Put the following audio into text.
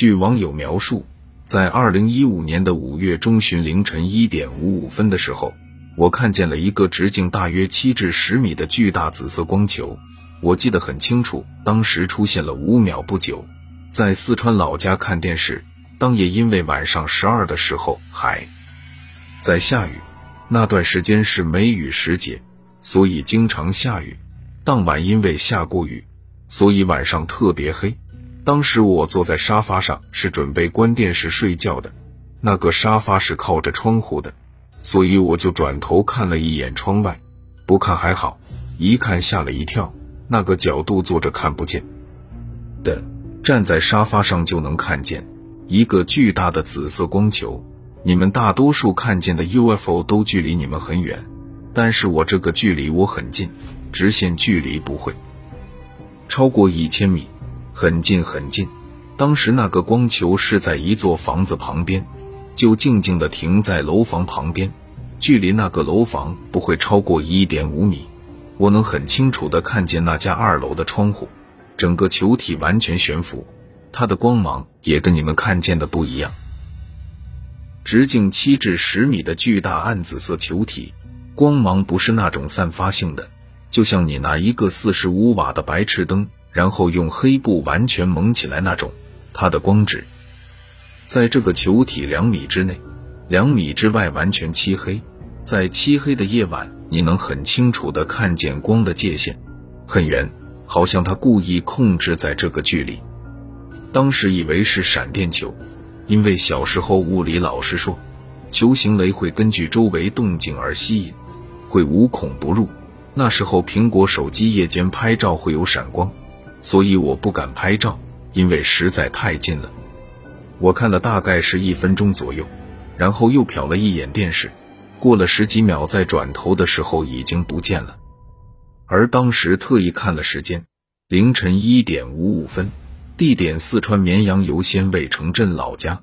据网友描述，在二零一五年的五月中旬凌晨一点五五分的时候，我看见了一个直径大约七至十米的巨大紫色光球。我记得很清楚，当时出现了五秒不久。在四川老家看电视，当夜因为晚上十二的时候还在下雨，那段时间是梅雨时节，所以经常下雨。当晚因为下过雨，所以晚上特别黑。当时我坐在沙发上，是准备关电视睡觉的。那个沙发是靠着窗户的，所以我就转头看了一眼窗外。不看还好，一看吓了一跳。那个角度坐着看不见的，站在沙发上就能看见一个巨大的紫色光球。你们大多数看见的 UFO 都距离你们很远，但是我这个距离我很近，直线距离不会超过一千米。很近很近，当时那个光球是在一座房子旁边，就静静地停在楼房旁边，距离那个楼房不会超过一点五米。我能很清楚地看见那家二楼的窗户，整个球体完全悬浮，它的光芒也跟你们看见的不一样。直径七至十米的巨大暗紫色球体，光芒不是那种散发性的，就像你拿一个四十五瓦的白炽灯。然后用黑布完全蒙起来那种，它的光只在这个球体两米之内，两米之外完全漆黑。在漆黑的夜晚，你能很清楚的看见光的界限，很圆，好像它故意控制在这个距离。当时以为是闪电球，因为小时候物理老师说，球形雷会根据周围动静而吸引，会无孔不入。那时候苹果手机夜间拍照会有闪光。所以我不敢拍照，因为实在太近了。我看了大概是一分钟左右，然后又瞟了一眼电视，过了十几秒，再转头的时候已经不见了。而当时特意看了时间，凌晨一点五五分，地点四川绵阳游仙魏城镇老家。